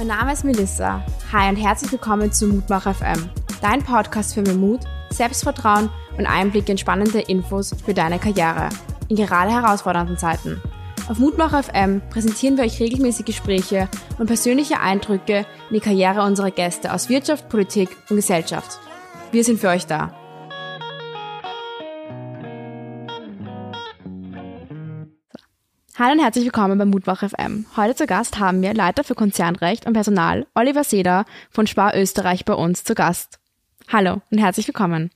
Mein Name ist Melissa. Hi und herzlich willkommen zu Mutmach FM, dein Podcast für mehr Mut, Selbstvertrauen und Einblick in spannende Infos für deine Karriere in gerade herausfordernden Zeiten. Auf Mutmach FM präsentieren wir euch regelmäßig Gespräche und persönliche Eindrücke in die Karriere unserer Gäste aus Wirtschaft, Politik und Gesellschaft. Wir sind für euch da. Hallo und herzlich willkommen bei Mutmach FM. Heute zu Gast haben wir Leiter für Konzernrecht und Personal Oliver Seder von Spar Österreich bei uns zu Gast. Hallo und herzlich willkommen.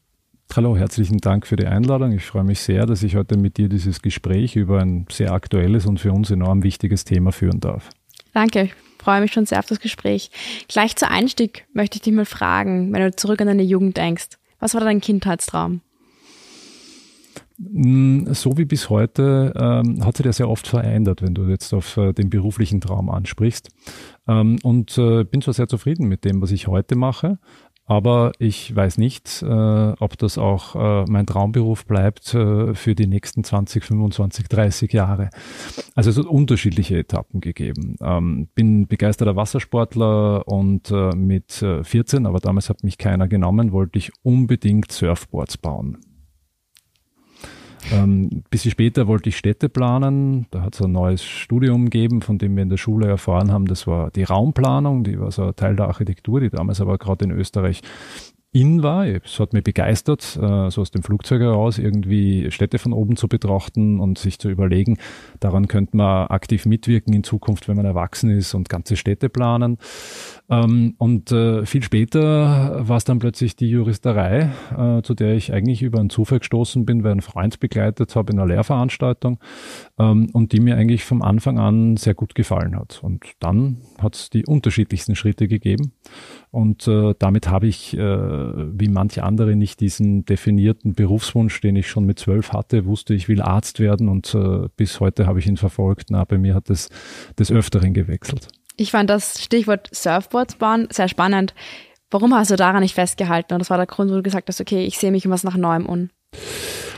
Hallo, herzlichen Dank für die Einladung. Ich freue mich sehr, dass ich heute mit dir dieses Gespräch über ein sehr aktuelles und für uns enorm wichtiges Thema führen darf. Danke, ich freue mich schon sehr auf das Gespräch. Gleich zu Einstieg möchte ich dich mal fragen, wenn du zurück an deine Jugend denkst. Was war dein Kindheitstraum? Mm, so wie bis heute ähm, hat sich das sehr oft verändert, wenn du jetzt auf äh, den beruflichen Traum ansprichst. Ähm, und äh, bin zwar sehr zufrieden mit dem, was ich heute mache, aber ich weiß nicht, äh, ob das auch äh, mein Traumberuf bleibt äh, für die nächsten 20, 25, 30 Jahre. Also es hat unterschiedliche Etappen gegeben. Ähm, bin begeisterter Wassersportler und äh, mit 14, aber damals hat mich keiner genommen, wollte ich unbedingt Surfboards bauen. Ähm, bisschen später wollte ich Städte planen. Da hat es ein neues Studium gegeben, von dem wir in der Schule erfahren haben. Das war die Raumplanung, die war so ein Teil der Architektur, die damals aber gerade in Österreich in war. Es hat mich begeistert, äh, so aus dem Flugzeug heraus irgendwie Städte von oben zu betrachten und sich zu überlegen, daran könnte man aktiv mitwirken in Zukunft, wenn man erwachsen ist und ganze Städte planen. Ähm, und äh, viel später war es dann plötzlich die Juristerei, äh, zu der ich eigentlich über einen Zufall gestoßen bin, weil ein Freund begleitet habe in einer Lehrveranstaltung ähm, und die mir eigentlich vom Anfang an sehr gut gefallen hat. Und dann hat es die unterschiedlichsten Schritte gegeben. Und äh, damit habe ich, äh, wie manche andere, nicht diesen definierten Berufswunsch, den ich schon mit zwölf hatte, wusste, ich will Arzt werden und äh, bis heute habe ich ihn verfolgt. Na, bei mir hat es des Öfteren gewechselt. Ich fand das Stichwort Surfboards bauen sehr spannend. Warum hast du daran nicht festgehalten? Und das war der Grund, wo du gesagt hast, okay, ich sehe mich was nach Neuem um.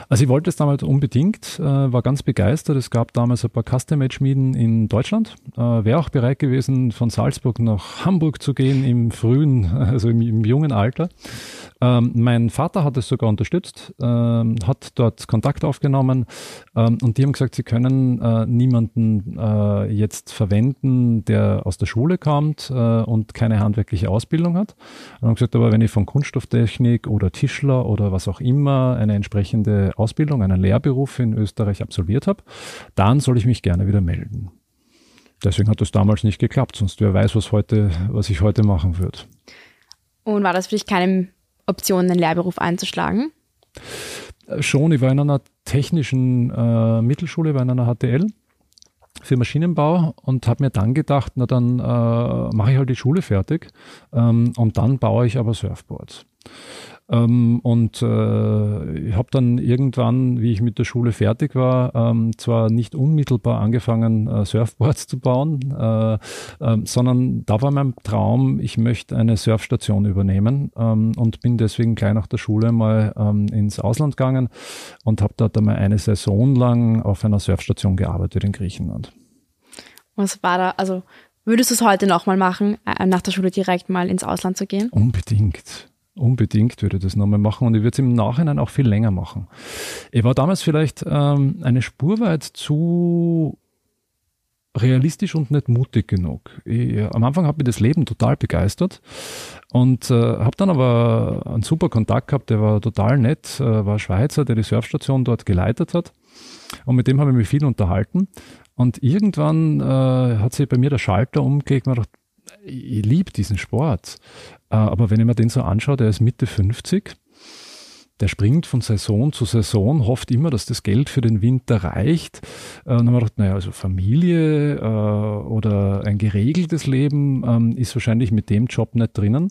Also ich wollte es damals unbedingt, äh, war ganz begeistert. Es gab damals ein paar Custom-Made-Schmieden in Deutschland. Äh, Wäre auch bereit gewesen, von Salzburg nach Hamburg zu gehen im frühen, also im, im jungen Alter. Ähm, mein Vater hat es sogar unterstützt, ähm, hat dort Kontakt aufgenommen ähm, und die haben gesagt, sie können äh, niemanden äh, jetzt verwenden, der aus der Schule kommt äh, und keine handwerkliche Ausbildung hat. Und haben gesagt, aber wenn ich von Kunststofftechnik oder Tischler oder was auch immer eine entsprechende Ausbildung, einen Lehrberuf in Österreich absolviert habe, dann soll ich mich gerne wieder melden. Deswegen hat das damals nicht geklappt, sonst wer weiß, was heute, was ich heute machen würde. Und war das für dich keine Option, einen Lehrberuf einzuschlagen? Äh, schon, ich war in einer technischen äh, Mittelschule, war in einer HTL für Maschinenbau und habe mir dann gedacht, na dann äh, mache ich halt die Schule fertig ähm, und dann baue ich aber Surfboards. Ähm, und äh, ich habe dann irgendwann, wie ich mit der Schule fertig war, ähm, zwar nicht unmittelbar angefangen, äh, Surfboards zu bauen, äh, äh, sondern da war mein Traum, ich möchte eine Surfstation übernehmen ähm, und bin deswegen gleich nach der Schule mal ähm, ins Ausland gegangen und habe dort einmal eine Saison lang auf einer Surfstation gearbeitet in Griechenland. Was war da, also würdest du es heute nochmal machen, äh, nach der Schule direkt mal ins Ausland zu gehen? Unbedingt. Unbedingt würde ich das nochmal machen und ich würde es im Nachhinein auch viel länger machen. Ich war damals vielleicht ähm, eine Spur weit zu realistisch und nicht mutig genug. Ich, am Anfang hat mich das Leben total begeistert und äh, habe dann aber einen super Kontakt gehabt, der war total nett, äh, war Schweizer, der die Surfstation dort geleitet hat und mit dem habe ich mich viel unterhalten und irgendwann äh, hat sich bei mir der Schalter umgelegt und ich dachte, ich liebe diesen Sport. Äh, aber wenn ich mir den so anschaue, der ist Mitte 50 der springt von Saison zu Saison, hofft immer, dass das Geld für den Winter reicht. Äh, und dann haben wir gedacht, naja, also Familie äh, oder ein geregeltes Leben ähm, ist wahrscheinlich mit dem Job nicht drinnen.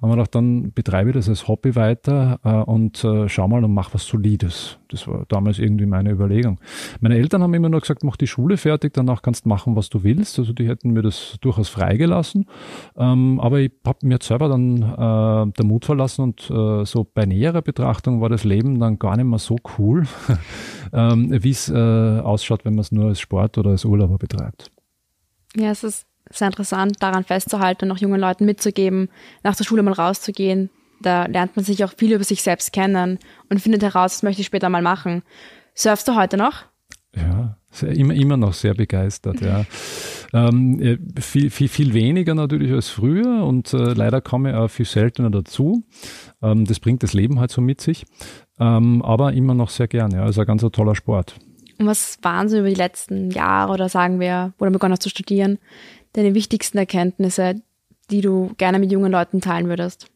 Aber wir gedacht, dann betreibe ich das als Hobby weiter äh, und äh, schau mal und mach was Solides. Das war damals irgendwie meine Überlegung. Meine Eltern haben immer nur gesagt, mach die Schule fertig, danach kannst du machen, was du willst. Also die hätten mir das durchaus freigelassen. Ähm, aber ich habe mir selber dann äh, der Mut verlassen und äh, so bei näherer Betrachtung Betrachtung war das Leben dann gar nicht mehr so cool, ähm, wie es äh, ausschaut, wenn man es nur als Sport oder als Urlauber betreibt. Ja, es ist sehr interessant, daran festzuhalten und auch jungen Leuten mitzugeben, nach der Schule mal rauszugehen. Da lernt man sich auch viel über sich selbst kennen und findet heraus, das möchte ich später mal machen. Surfst du heute noch? Ja, sehr, immer, immer noch sehr begeistert, ja. ähm, äh, viel, viel, viel weniger natürlich als früher und äh, leider komme ich auch viel seltener dazu. Ähm, das bringt das Leben halt so mit sich. Ähm, aber immer noch sehr gerne. Ja. Also ein ganz toller Sport. Und was waren so über die letzten Jahre oder sagen wir, wo du begonnen hast zu studieren, deine wichtigsten Erkenntnisse, die du gerne mit jungen Leuten teilen würdest?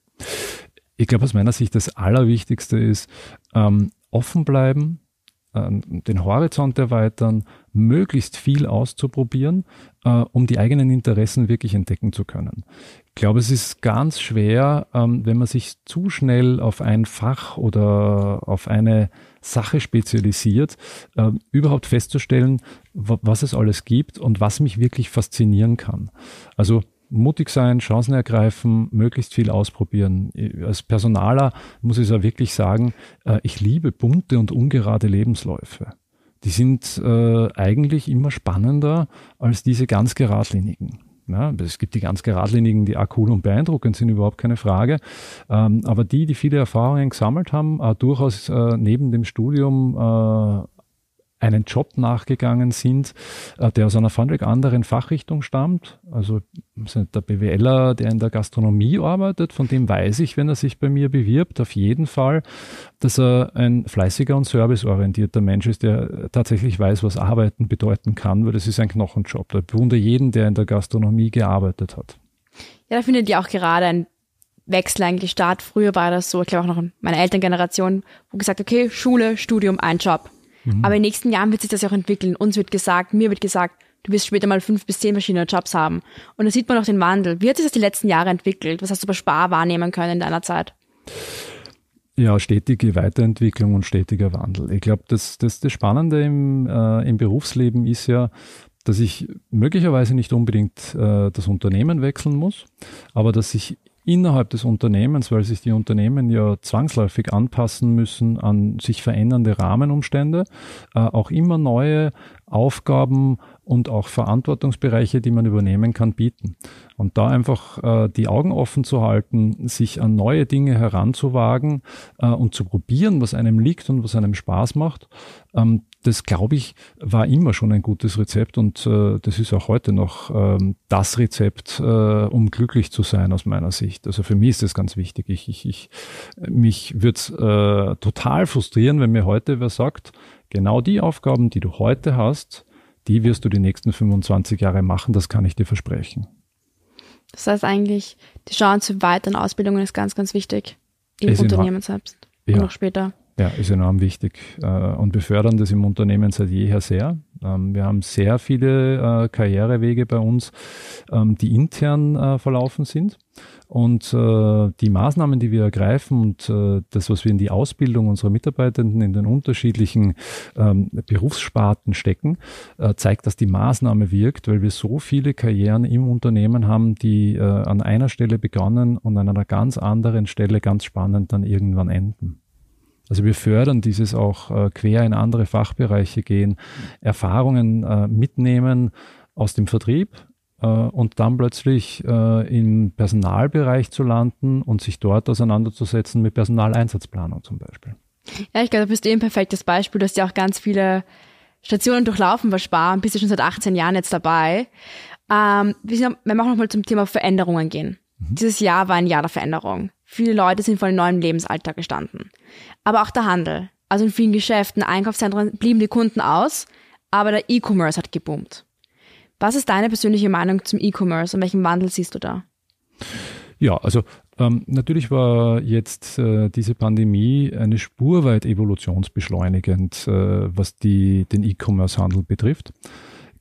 Ich glaube, aus meiner Sicht das Allerwichtigste ist, ähm, offen bleiben, ähm, den Horizont erweitern, möglichst viel auszuprobieren, äh, um die eigenen Interessen wirklich entdecken zu können. Ich glaube, es ist ganz schwer, ähm, wenn man sich zu schnell auf ein Fach oder auf eine Sache spezialisiert, äh, überhaupt festzustellen, was es alles gibt und was mich wirklich faszinieren kann. Also mutig sein, Chancen ergreifen, möglichst viel ausprobieren. Als Personaler muss ich es wirklich sagen, äh, ich liebe bunte und ungerade Lebensläufe. Die sind äh, eigentlich immer spannender als diese ganz geradlinigen. Ja, es gibt die ganz geradlinigen, die auch cool und beeindruckend sind, überhaupt keine Frage. Ähm, aber die, die viele Erfahrungen gesammelt haben, äh, durchaus neben dem Studium einen Job nachgegangen sind, äh, der aus einer völlig anderen Fachrichtung stammt. Also der BWLer, der in der Gastronomie arbeitet, von dem weiß ich, wenn er sich bei mir bewirbt, auf jeden Fall, dass er ein fleißiger und serviceorientierter Mensch ist, der tatsächlich weiß, was Arbeiten bedeuten kann, weil das ist ein Knochenjob. Da bewundere jeden, der in der Gastronomie gearbeitet hat. Ja, da findet ja auch gerade ein Wechsel eigentlich statt. Früher war das so, ich glaube auch noch in meiner Elterngeneration, wo gesagt, okay, Schule, Studium, ein Job. Mhm. Aber in den nächsten Jahren wird sich das ja auch entwickeln. Uns wird gesagt, mir wird gesagt, du wirst später mal fünf bis zehn verschiedene Jobs haben. Und da sieht man auch den Wandel. Wie hat sich das die letzten Jahre entwickelt? Was hast du bei Spar wahrnehmen können in deiner Zeit? Ja, stetige Weiterentwicklung und stetiger Wandel. Ich glaube, das, das, das Spannende im, äh, im Berufsleben ist ja, dass ich möglicherweise nicht unbedingt äh, das Unternehmen wechseln muss, aber dass ich innerhalb des Unternehmens, weil sich die Unternehmen ja zwangsläufig anpassen müssen an sich verändernde Rahmenumstände, äh, auch immer neue Aufgaben und auch Verantwortungsbereiche, die man übernehmen kann, bieten. Und da einfach äh, die Augen offen zu halten, sich an neue Dinge heranzuwagen äh, und zu probieren, was einem liegt und was einem Spaß macht, ähm, das glaube ich, war immer schon ein gutes Rezept und äh, das ist auch heute noch ähm, das Rezept, äh, um glücklich zu sein aus meiner Sicht. Also für mich ist das ganz wichtig. Ich, ich, ich mich würde äh, total frustrieren, wenn mir heute wer sagt, genau die Aufgaben, die du heute hast, die wirst du die nächsten 25 Jahre machen, das kann ich dir versprechen. Das heißt eigentlich, die Chance für weiteren Ausbildungen ist ganz, ganz wichtig im Unternehmen selbst ja. und auch später. Ja, ist enorm wichtig äh, und befördern das im Unternehmen seit jeher sehr. Ähm, wir haben sehr viele äh, Karrierewege bei uns, ähm, die intern äh, verlaufen sind. Und die Maßnahmen, die wir ergreifen und das, was wir in die Ausbildung unserer Mitarbeitenden in den unterschiedlichen ähm, Berufssparten stecken, zeigt, dass die Maßnahme wirkt, weil wir so viele Karrieren im Unternehmen haben, die an einer Stelle begonnen und an einer ganz anderen Stelle ganz spannend dann irgendwann enden. Also wir fördern dieses auch äh, quer in andere Fachbereiche gehen, Erfahrungen äh, mitnehmen aus dem Vertrieb äh, und dann plötzlich äh, im Personalbereich zu landen und sich dort auseinanderzusetzen mit Personaleinsatzplanung zum Beispiel. Ja, ich glaube, du bist eh ein perfektes Beispiel. Du hast ja auch ganz viele Stationen durchlaufen bei Spar und bist ja schon seit 18 Jahren jetzt dabei. Ähm, wir machen nochmal zum Thema Veränderungen gehen. Mhm. Dieses Jahr war ein Jahr der Veränderung. Viele Leute sind vor einem neuen Lebensalltag gestanden. Aber auch der Handel. Also in vielen Geschäften, Einkaufszentren blieben die Kunden aus, aber der E-Commerce hat geboomt. Was ist deine persönliche Meinung zum E-Commerce und welchen Wandel siehst du da? Ja, also ähm, natürlich war jetzt äh, diese Pandemie eine spurweit evolutionsbeschleunigend, äh, was die, den E-Commerce-Handel betrifft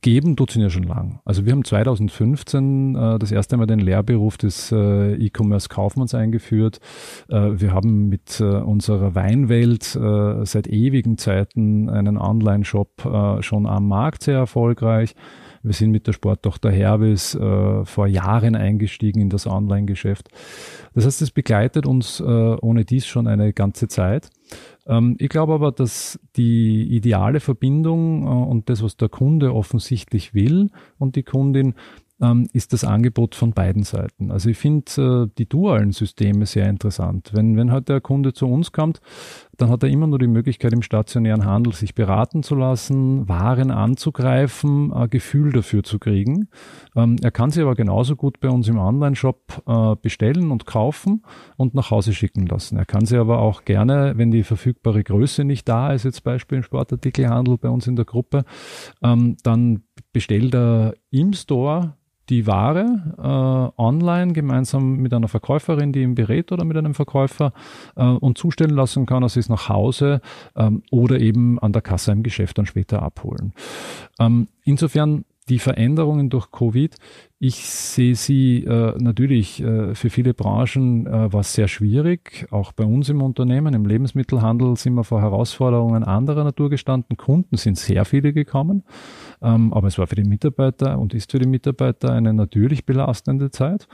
geben tut es ja schon lang. Also wir haben 2015 äh, das erste Mal den Lehrberuf des äh, E-Commerce-Kaufmanns eingeführt. Äh, wir haben mit äh, unserer Weinwelt äh, seit ewigen Zeiten einen Online-Shop äh, schon am Markt sehr erfolgreich. Wir sind mit der Sporttochter Herbis vor Jahren eingestiegen in das Online-Geschäft. Das heißt, es begleitet uns ohne dies schon eine ganze Zeit. Ähm, ich glaube aber, dass die ideale Verbindung äh, und das, was der Kunde offensichtlich will und die Kundin, ähm, ist das Angebot von beiden Seiten. Also ich finde äh, die dualen Systeme sehr interessant. Wenn, wenn heute der Kunde zu uns kommt, dann hat er immer nur die Möglichkeit, im stationären Handel sich beraten zu lassen, Waren anzugreifen, ein Gefühl dafür zu kriegen. Ähm, er kann sie aber genauso gut bei uns im Online-Shop äh, bestellen und kaufen und nach Hause schicken lassen. Er kann sie aber auch gerne, wenn die verfügbare Größe nicht da ist, jetzt Beispiel im Sportartikelhandel bei uns in der Gruppe, ähm, dann bestellt er im Store die Ware äh, online gemeinsam mit einer Verkäuferin, die ihn berät oder mit einem Verkäufer äh, und zustellen lassen kann, sie es nach Hause ähm, oder eben an der Kasse im Geschäft dann später abholen. Ähm, insofern die Veränderungen durch Covid, ich sehe sie äh, natürlich äh, für viele Branchen äh, was sehr schwierig. Auch bei uns im Unternehmen, im Lebensmittelhandel sind wir vor Herausforderungen anderer Natur gestanden. Kunden sind sehr viele gekommen. Ähm, aber es war für die Mitarbeiter und ist für die Mitarbeiter eine natürlich belastende Zeit.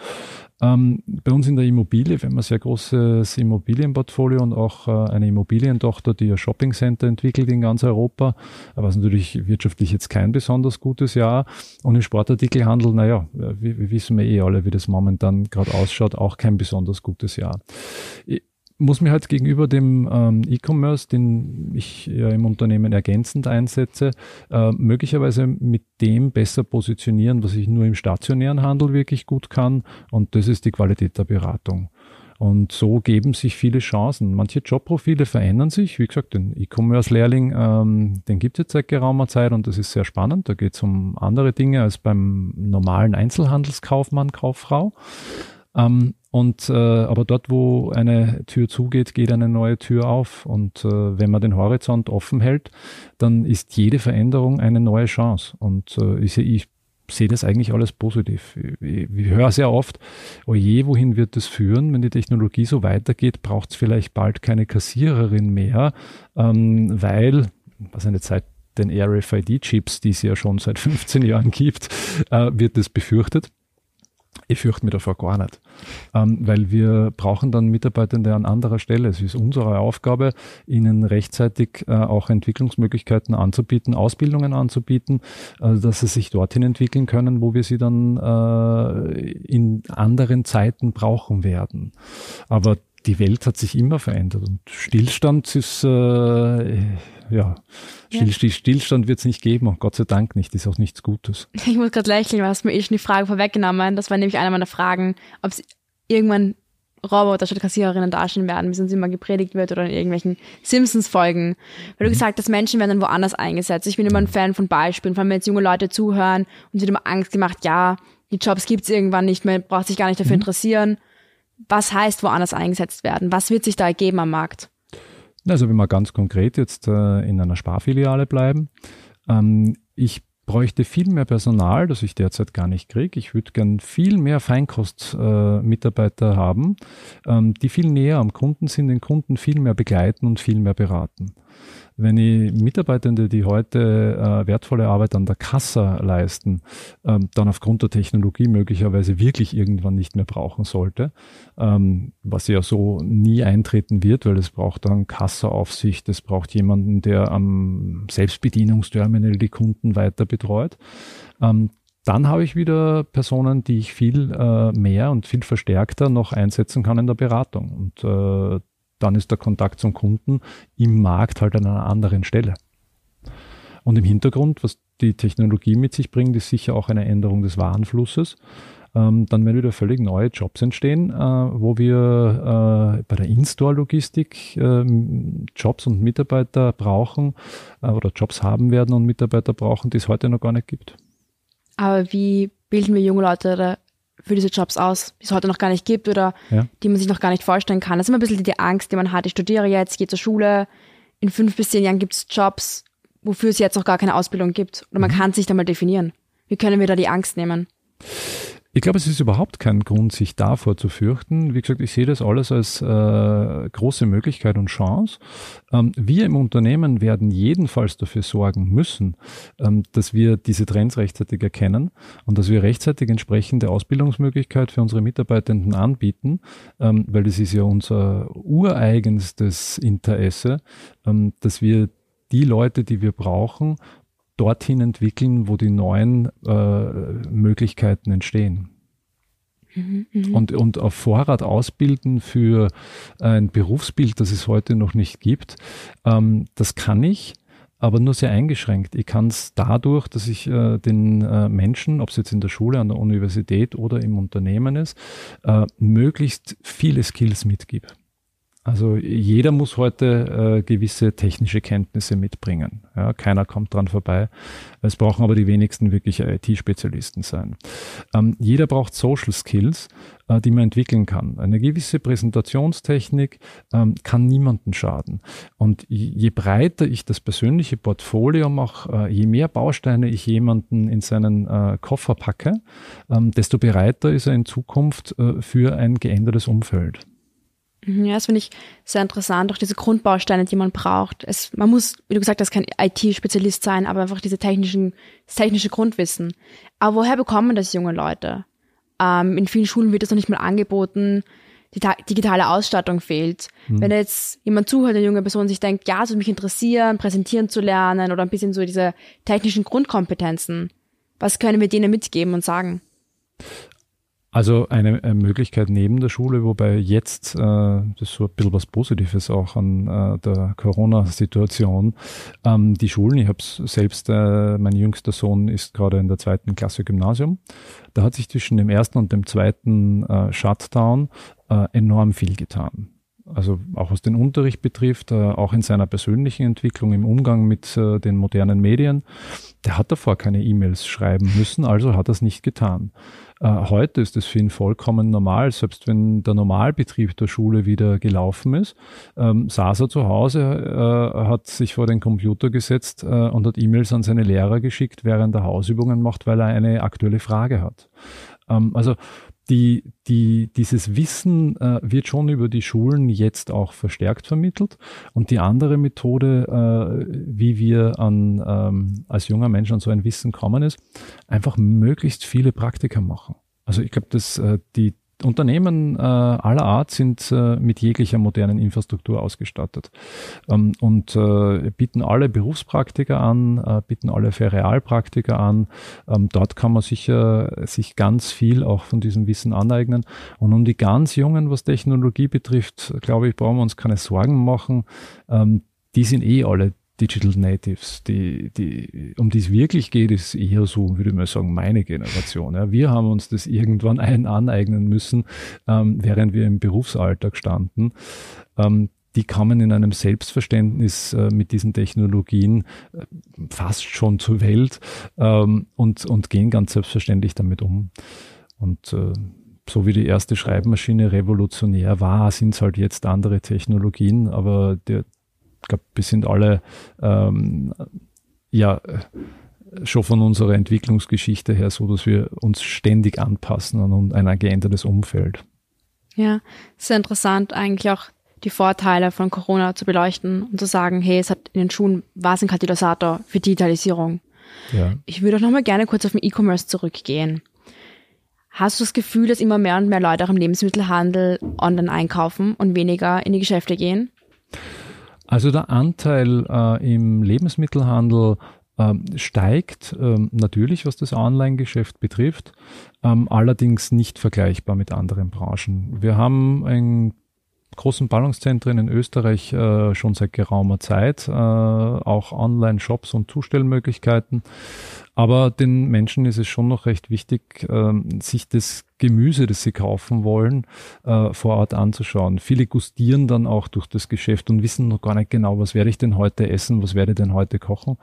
Ähm, bei uns in der Immobilie, wir haben ein sehr großes Immobilienportfolio und auch äh, eine Immobilientochter, die ein Shoppingcenter entwickelt in ganz Europa, was natürlich wirtschaftlich jetzt kein besonders gutes Jahr. Und im Sportartikelhandel, naja, wir, wir wissen wir eh alle, wie das momentan gerade ausschaut, auch kein besonders gutes Jahr muss mir halt gegenüber dem ähm, E-Commerce, den ich ja im Unternehmen ergänzend einsetze, äh, möglicherweise mit dem besser positionieren, was ich nur im stationären Handel wirklich gut kann. Und das ist die Qualität der Beratung. Und so geben sich viele Chancen. Manche Jobprofile verändern sich. Wie gesagt, den E-Commerce-Lehrling, ähm, den gibt es jetzt seit geraumer Zeit und das ist sehr spannend. Da geht es um andere Dinge als beim normalen Einzelhandelskaufmann, Kauffrau. Ähm, und äh, aber dort, wo eine Tür zugeht, geht eine neue Tür auf. Und äh, wenn man den Horizont offen hält, dann ist jede Veränderung eine neue Chance. Und äh, ich, ich sehe das eigentlich alles positiv. Ich, ich höre sehr oft, oje, oh wohin wird das führen? Wenn die Technologie so weitergeht, braucht es vielleicht bald keine Kassiererin mehr, ähm, weil, was eine Zeit den RFID-Chips, die es ja schon seit 15 Jahren gibt, äh, wird es befürchtet. Ich fürchte mich davor gar nicht, ähm, weil wir brauchen dann Mitarbeitende an anderer Stelle. Es ist unsere Aufgabe, ihnen rechtzeitig äh, auch Entwicklungsmöglichkeiten anzubieten, Ausbildungen anzubieten, äh, dass sie sich dorthin entwickeln können, wo wir sie dann äh, in anderen Zeiten brauchen werden. Aber die Welt hat sich immer verändert und Stillstand ist äh, ja, Still, ja. Stillstand wird es nicht geben und Gott sei Dank nicht, ist auch nichts Gutes. Ich muss gerade lächeln, weil hast mir eh schon die Frage vorweggenommen. Das war nämlich eine meiner Fragen, ob es irgendwann Roboter statt Kassiererinnen darstellen werden, wie es immer gepredigt wird oder in irgendwelchen Simpsons-Folgen. Weil du mhm. gesagt hast, Menschen werden dann woanders eingesetzt. Ich bin immer ein mhm. Fan von Beispielen, vor allem wenn jetzt junge Leute zuhören und es wird immer Angst gemacht, ja, die Jobs gibt es irgendwann nicht mehr, braucht sich gar nicht dafür mhm. interessieren. Was heißt woanders eingesetzt werden? Was wird sich da ergeben am Markt? Also wenn wir ganz konkret jetzt äh, in einer Sparfiliale bleiben, ähm, ich bräuchte viel mehr Personal, das ich derzeit gar nicht kriege. Ich würde gern viel mehr Feinkostmitarbeiter äh, haben, ähm, die viel näher am Kunden sind, den Kunden viel mehr begleiten und viel mehr beraten. Wenn ich Mitarbeitende, die heute äh, wertvolle Arbeit an der Kasse leisten, ähm, dann aufgrund der Technologie möglicherweise wirklich irgendwann nicht mehr brauchen sollte, ähm, was ja so nie eintreten wird, weil es braucht dann Kasseraufsicht, es braucht jemanden, der am Selbstbedienungsterminal die Kunden weiter betreut. Ähm, dann habe ich wieder Personen, die ich viel äh, mehr und viel verstärkter noch einsetzen kann in der Beratung. Und äh, dann ist der Kontakt zum Kunden im Markt halt an einer anderen Stelle. Und im Hintergrund, was die Technologie mit sich bringt, ist sicher auch eine Änderung des Warenflusses. Ähm, dann werden wieder völlig neue Jobs entstehen, äh, wo wir äh, bei der In-Store-Logistik äh, Jobs und Mitarbeiter brauchen äh, oder Jobs haben werden und Mitarbeiter brauchen, die es heute noch gar nicht gibt. Aber wie bilden wir junge Leute für diese Jobs aus, die es heute noch gar nicht gibt oder ja. die man sich noch gar nicht vorstellen kann. Das ist immer ein bisschen die Angst, die man hat. Ich studiere jetzt, gehe zur Schule. In fünf bis zehn Jahren gibt es Jobs, wofür es jetzt noch gar keine Ausbildung gibt. Oder man mhm. kann sich da mal definieren. Wie können wir da die Angst nehmen? Ich glaube, es ist überhaupt kein Grund, sich davor zu fürchten. Wie gesagt, ich sehe das alles als äh, große Möglichkeit und Chance. Ähm, wir im Unternehmen werden jedenfalls dafür sorgen müssen, ähm, dass wir diese Trends rechtzeitig erkennen und dass wir rechtzeitig entsprechende Ausbildungsmöglichkeit für unsere Mitarbeitenden anbieten, ähm, weil das ist ja unser ureigenstes Interesse, ähm, dass wir die Leute, die wir brauchen, dorthin entwickeln, wo die neuen äh, Möglichkeiten entstehen. Mhm, mhm. Und, und auf Vorrat ausbilden für ein Berufsbild, das es heute noch nicht gibt, ähm, das kann ich, aber nur sehr eingeschränkt. Ich kann es dadurch, dass ich äh, den äh, Menschen, ob es jetzt in der Schule, an der Universität oder im Unternehmen ist, äh, möglichst viele Skills mitgebe. Also jeder muss heute äh, gewisse technische Kenntnisse mitbringen. Ja, keiner kommt dran vorbei. Es brauchen aber die wenigsten wirklich IT-Spezialisten sein. Ähm, jeder braucht Social Skills, äh, die man entwickeln kann. Eine gewisse Präsentationstechnik ähm, kann niemanden schaden. Und je breiter ich das persönliche Portfolio mache, äh, je mehr Bausteine ich jemanden in seinen äh, Koffer packe, ähm, desto bereiter ist er in Zukunft äh, für ein geändertes Umfeld. Mhm, ja, das finde ich sehr interessant, auch diese Grundbausteine, die man braucht. Es, man muss, wie du gesagt hast, kein IT-Spezialist sein, aber einfach diese technischen, das technische Grundwissen. Aber woher bekommen das junge Leute? Ähm, in vielen Schulen wird das noch nicht mal angeboten. Die digitale Ausstattung fehlt. Hm. Wenn jetzt jemand zuhört, eine junge Person sich denkt, ja, es würde mich interessieren, präsentieren zu lernen oder ein bisschen so diese technischen Grundkompetenzen, was können wir denen mitgeben und sagen? Also eine, eine, Möglichkeit neben der Schule, wobei jetzt, äh, das ist so ein bisschen was Positives auch an äh, der Corona-Situation, ähm, die Schulen, ich habe selbst, äh, mein jüngster Sohn ist gerade in der zweiten Klasse Gymnasium, da hat sich zwischen dem ersten und dem zweiten äh, Shutdown äh, enorm viel getan also auch was den Unterricht betrifft, äh, auch in seiner persönlichen Entwicklung im Umgang mit äh, den modernen Medien. Der hat davor keine E-Mails schreiben müssen, also hat es nicht getan. Äh, heute ist es für ihn vollkommen normal, selbst wenn der Normalbetrieb der Schule wieder gelaufen ist, ähm, saß er zu Hause, äh, hat sich vor den Computer gesetzt äh, und hat E-Mails an seine Lehrer geschickt, während er Hausübungen macht, weil er eine aktuelle Frage hat. Ähm, also die, die, dieses Wissen äh, wird schon über die Schulen jetzt auch verstärkt vermittelt. Und die andere Methode, äh, wie wir an, ähm, als junger Mensch an so ein Wissen kommen, ist einfach möglichst viele Praktika machen. Also ich glaube, dass äh, die, Unternehmen äh, aller Art sind äh, mit jeglicher modernen Infrastruktur ausgestattet ähm, und äh, bieten alle Berufspraktiker an, äh, bieten alle Ferialpraktiker an. Ähm, dort kann man sicher sich ganz viel auch von diesem Wissen aneignen. Und um die ganz Jungen, was Technologie betrifft, glaube ich, brauchen wir uns keine Sorgen machen. Ähm, die sind eh alle Digital Natives. Die, die, um die es wirklich geht, ist eher so, würde ich mal sagen, meine Generation. Ja. Wir haben uns das irgendwann ein aneignen müssen, ähm, während wir im Berufsalltag standen. Ähm, die kommen in einem Selbstverständnis äh, mit diesen Technologien äh, fast schon zur Welt ähm, und, und gehen ganz selbstverständlich damit um. Und äh, so wie die erste Schreibmaschine revolutionär war, sind es halt jetzt andere Technologien, aber der, ich glaube, wir sind alle ähm, ja schon von unserer Entwicklungsgeschichte her so, dass wir uns ständig anpassen an ein geändertes Umfeld. Ja, sehr interessant eigentlich auch die Vorteile von Corona zu beleuchten und zu sagen, hey, es hat in den Schulen was ein Katalysator für Digitalisierung. Ja. Ich würde auch nochmal gerne kurz auf den E-Commerce zurückgehen. Hast du das Gefühl, dass immer mehr und mehr Leute auch im Lebensmittelhandel online einkaufen und weniger in die Geschäfte gehen? Also der Anteil äh, im Lebensmittelhandel äh, steigt äh, natürlich, was das Online-Geschäft betrifft, ähm, allerdings nicht vergleichbar mit anderen Branchen. Wir haben ein großen Ballungszentren in Österreich äh, schon seit geraumer Zeit, äh, auch Online-Shops und Zustellmöglichkeiten. Aber den Menschen ist es schon noch recht wichtig, äh, sich das Gemüse, das sie kaufen wollen, äh, vor Ort anzuschauen. Viele gustieren dann auch durch das Geschäft und wissen noch gar nicht genau, was werde ich denn heute essen, was werde ich denn heute kochen.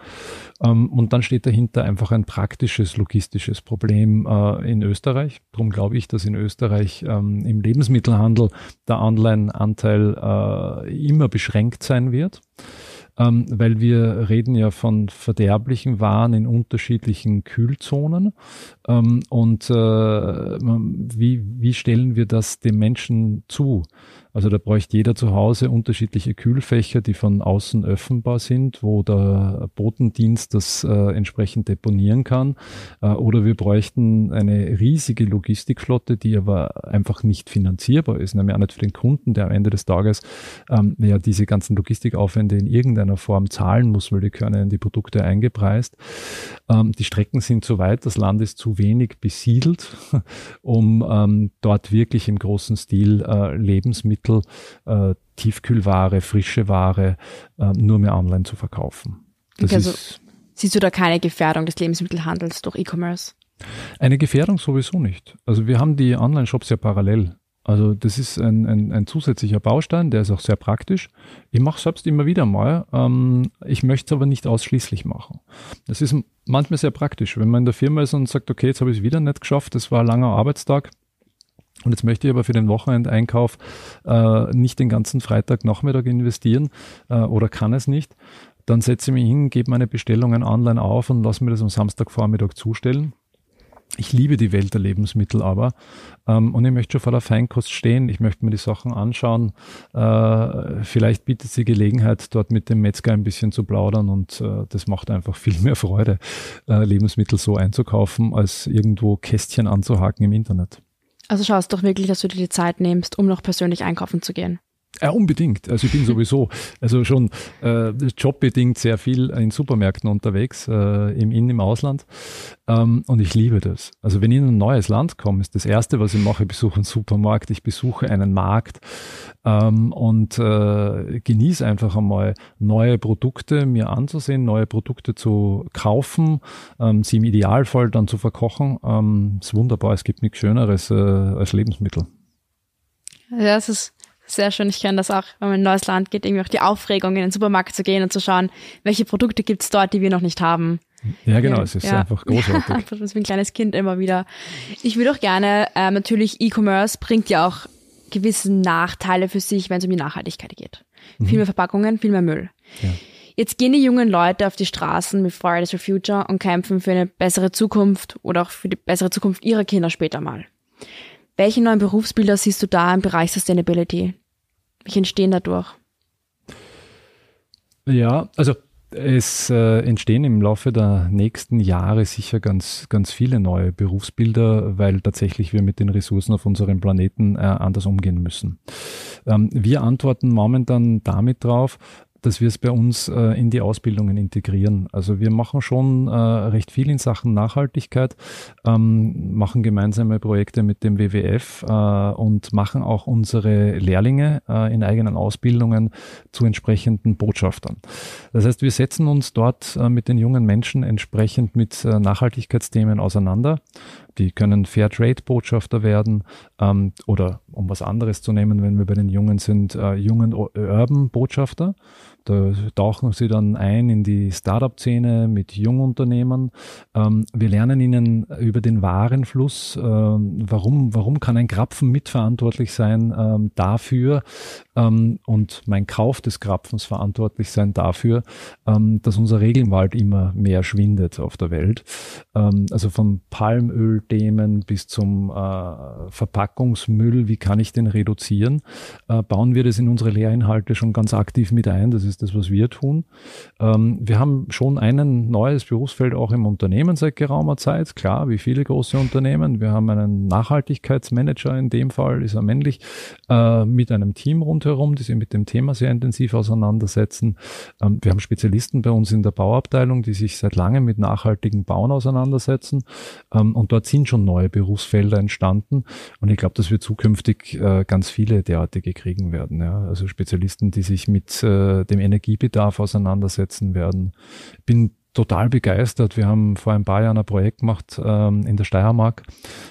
Ähm, und dann steht dahinter einfach ein praktisches, logistisches Problem äh, in Österreich. Darum glaube ich, dass in Österreich ähm, im Lebensmittelhandel der Online-Anteil äh, immer beschränkt sein wird ähm, weil wir reden ja von verderblichen Waren in unterschiedlichen Kühlzonen. Ähm, und äh, wie, wie stellen wir das dem Menschen zu? Also da bräuchte jeder zu Hause unterschiedliche Kühlfächer, die von außen öffnbar sind, wo der Botendienst das äh, entsprechend deponieren kann. Äh, oder wir bräuchten eine riesige Logistikflotte, die aber einfach nicht finanzierbar ist, nämlich auch nicht für den Kunden, der am Ende des Tages ähm, ja diese ganzen Logistikaufwände in irgendeiner Form zahlen muss, weil die können in die Produkte eingepreist. Ähm, die Strecken sind zu weit, das Land ist zu wenig besiedelt, um ähm, dort wirklich im großen Stil äh, Lebensmittel, äh, Tiefkühlware, frische Ware äh, nur mehr online zu verkaufen. Das okay, also ist, siehst du da keine Gefährdung des Lebensmittelhandels durch E-Commerce? Eine Gefährdung sowieso nicht. Also wir haben die Online-Shops ja parallel. Also das ist ein, ein, ein, zusätzlicher Baustein, der ist auch sehr praktisch. Ich mache selbst immer wieder mal. Ähm, ich möchte es aber nicht ausschließlich machen. Das ist manchmal sehr praktisch, wenn man in der Firma ist und sagt, okay, jetzt habe ich es wieder nicht geschafft, das war ein langer Arbeitstag. Und jetzt möchte ich aber für den Wochenendeinkauf äh, nicht den ganzen Freitagnachmittag investieren äh, oder kann es nicht. Dann setze ich mich hin, gebe meine Bestellungen online auf und lasse mir das am Samstagvormittag zustellen ich liebe die Welt der Lebensmittel aber ähm, und ich möchte schon vor der Feinkost stehen. Ich möchte mir die Sachen anschauen. Äh, vielleicht bietet es die Gelegenheit, dort mit dem Metzger ein bisschen zu plaudern und äh, das macht einfach viel mehr Freude, äh, Lebensmittel so einzukaufen, als irgendwo Kästchen anzuhaken im Internet. Also schaust doch wirklich, dass du dir die Zeit nimmst, um noch persönlich einkaufen zu gehen. Ja, unbedingt. Also ich bin sowieso, also schon äh, jobbedingt sehr viel in Supermärkten unterwegs, äh, im In-, im Ausland. Ähm, und ich liebe das. Also wenn ich in ein neues Land komme, ist das Erste, was ich mache, ich besuche einen Supermarkt, ich besuche einen Markt ähm, und äh, genieße einfach einmal neue Produkte mir anzusehen, neue Produkte zu kaufen, ähm, sie im Idealfall dann zu verkochen. Ähm, ist wunderbar, es gibt nichts Schöneres äh, als Lebensmittel. Ja, es ist sehr schön. Ich kenne das auch, wenn man in ein neues Land geht, irgendwie auch die Aufregung, in den Supermarkt zu gehen und zu schauen, welche Produkte gibt's dort, die wir noch nicht haben. Ja, genau, es ist ja. einfach großartig. das ist wie ein kleines Kind immer wieder. Ich würde auch gerne, äh, natürlich E-Commerce bringt ja auch gewisse Nachteile für sich, wenn es um die Nachhaltigkeit geht. Mhm. Viel mehr Verpackungen, viel mehr Müll. Ja. Jetzt gehen die jungen Leute auf die Straßen mit Fridays for Future und kämpfen für eine bessere Zukunft oder auch für die bessere Zukunft ihrer Kinder später mal. Welche neuen Berufsbilder siehst du da im Bereich Sustainability? Welche entstehen dadurch? Ja, also es äh, entstehen im Laufe der nächsten Jahre sicher ganz, ganz viele neue Berufsbilder, weil tatsächlich wir mit den Ressourcen auf unserem Planeten äh, anders umgehen müssen. Ähm, wir antworten momentan damit drauf, dass wir es bei uns äh, in die Ausbildungen integrieren. Also wir machen schon äh, recht viel in Sachen Nachhaltigkeit, ähm, machen gemeinsame Projekte mit dem WWF äh, und machen auch unsere Lehrlinge äh, in eigenen Ausbildungen zu entsprechenden Botschaftern. Das heißt, wir setzen uns dort äh, mit den jungen Menschen entsprechend mit äh, Nachhaltigkeitsthemen auseinander. Die können Fairtrade-Botschafter werden ähm, oder um was anderes zu nehmen, wenn wir bei den Jungen sind, jungen Urban-Botschafter. Da tauchen sie dann ein in die Startup-Szene mit Jungunternehmern. Ähm, wir lernen ihnen über den Warenfluss, ähm, warum, warum kann ein Krapfen mitverantwortlich sein ähm, dafür ähm, und mein Kauf des Krapfens verantwortlich sein dafür, ähm, dass unser Regenwald immer mehr schwindet auf der Welt. Ähm, also von Palmölthemen bis zum äh, Verpackungsmüll, wie kann ich den reduzieren, äh, bauen wir das in unsere Lehrinhalte schon ganz aktiv mit ein. Das ist ist das, was wir tun. Ähm, wir haben schon ein neues Berufsfeld auch im Unternehmen seit geraumer Zeit. Klar, wie viele große Unternehmen. Wir haben einen Nachhaltigkeitsmanager in dem Fall, ist er männlich, äh, mit einem Team rundherum, die sich mit dem Thema sehr intensiv auseinandersetzen. Ähm, wir haben Spezialisten bei uns in der Bauabteilung, die sich seit langem mit nachhaltigen Bauen auseinandersetzen. Ähm, und dort sind schon neue Berufsfelder entstanden. Und ich glaube, dass wir zukünftig äh, ganz viele derartige kriegen werden. Ja? Also Spezialisten, die sich mit äh, dem Energiebedarf auseinandersetzen werden. Bin total begeistert. Wir haben vor ein paar Jahren ein Projekt gemacht ähm, in der Steiermark,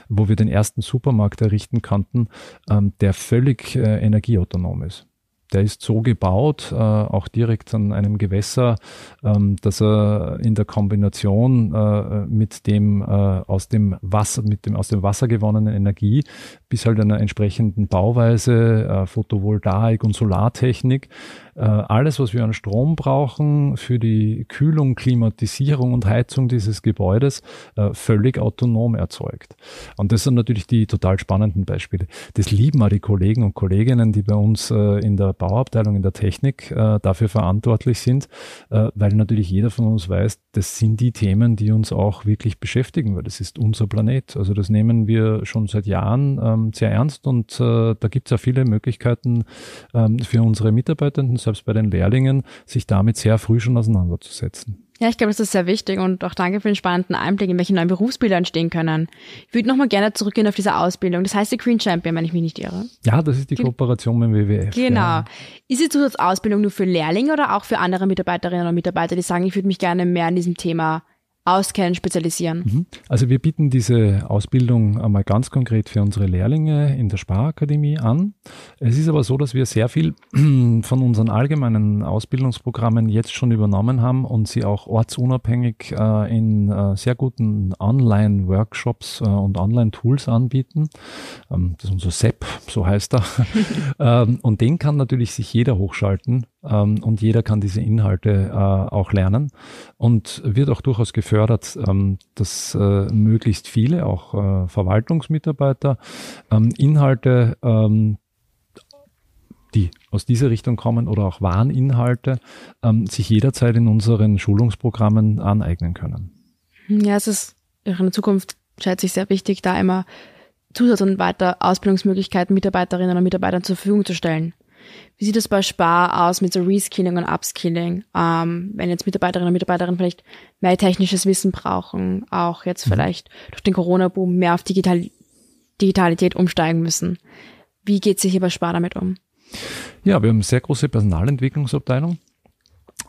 wo wir den ersten Supermarkt errichten konnten, ähm, der völlig äh, energieautonom ist. Der ist so gebaut, äh, auch direkt an einem Gewässer, ähm, dass er in der Kombination äh, mit dem äh, aus dem Wasser, mit dem aus dem Wasser gewonnenen Energie bis halt einer entsprechenden Bauweise, äh, Photovoltaik und Solartechnik, äh, alles, was wir an Strom brauchen für die Kühlung, Klimatisierung und Heizung dieses Gebäudes, äh, völlig autonom erzeugt. Und das sind natürlich die total spannenden Beispiele. Das lieben auch die Kollegen und Kolleginnen, die bei uns in der Bauabteilung, in der Technik äh, dafür verantwortlich sind, äh, weil natürlich jeder von uns weiß, das sind die Themen, die uns auch wirklich beschäftigen, weil das ist unser Planet. Also das nehmen wir schon seit Jahren ähm, sehr ernst und äh, da gibt es ja viele Möglichkeiten ähm, für unsere Mitarbeitenden, selbst bei den Lehrlingen, sich damit sehr früh schon auseinanderzusetzen. Ja, ich glaube, das ist sehr wichtig und auch danke für den spannenden Einblick, in welche neuen Berufsbilder entstehen können. Ich würde nochmal gerne zurückgehen auf diese Ausbildung. Das heißt die Green Champion, wenn ich mich nicht irre. Ja, das ist die Kooperation mit dem WWF. Genau. Ja. Ist die Zusatzausbildung nur für Lehrlinge oder auch für andere Mitarbeiterinnen und Mitarbeiter, die sagen, ich würde mich gerne mehr an diesem Thema auskennen, spezialisieren? Mhm. Also wir bieten diese Ausbildung einmal ganz konkret für unsere Lehrlinge in der Sparakademie an. Es ist aber so, dass wir sehr viel von unseren allgemeinen Ausbildungsprogrammen jetzt schon übernommen haben und sie auch ortsunabhängig äh, in äh, sehr guten Online-Workshops äh, und Online-Tools anbieten. Ähm, das ist unser SEP, so heißt er. ähm, und den kann natürlich sich jeder hochschalten ähm, und jeder kann diese Inhalte äh, auch lernen und wird auch durchaus gefördert, ähm, dass äh, möglichst viele, auch äh, Verwaltungsmitarbeiter, ähm, Inhalte, ähm, die aus dieser Richtung kommen oder auch Warninhalte, ähm, sich jederzeit in unseren Schulungsprogrammen aneignen können. Ja, es ist in der Zukunft, schätze ich, sehr wichtig, da immer Zusatz- und weiter Ausbildungsmöglichkeiten Mitarbeiterinnen und Mitarbeitern zur Verfügung zu stellen. Wie sieht es bei Spar aus mit so Reskilling und Upskilling? Ähm, wenn jetzt Mitarbeiterinnen und Mitarbeiter vielleicht mehr technisches Wissen brauchen, auch jetzt mhm. vielleicht durch den Corona-Boom mehr auf Digital Digitalität umsteigen müssen. Wie geht sich hier bei Spar damit um? Ja, wir haben eine sehr große Personalentwicklungsabteilung.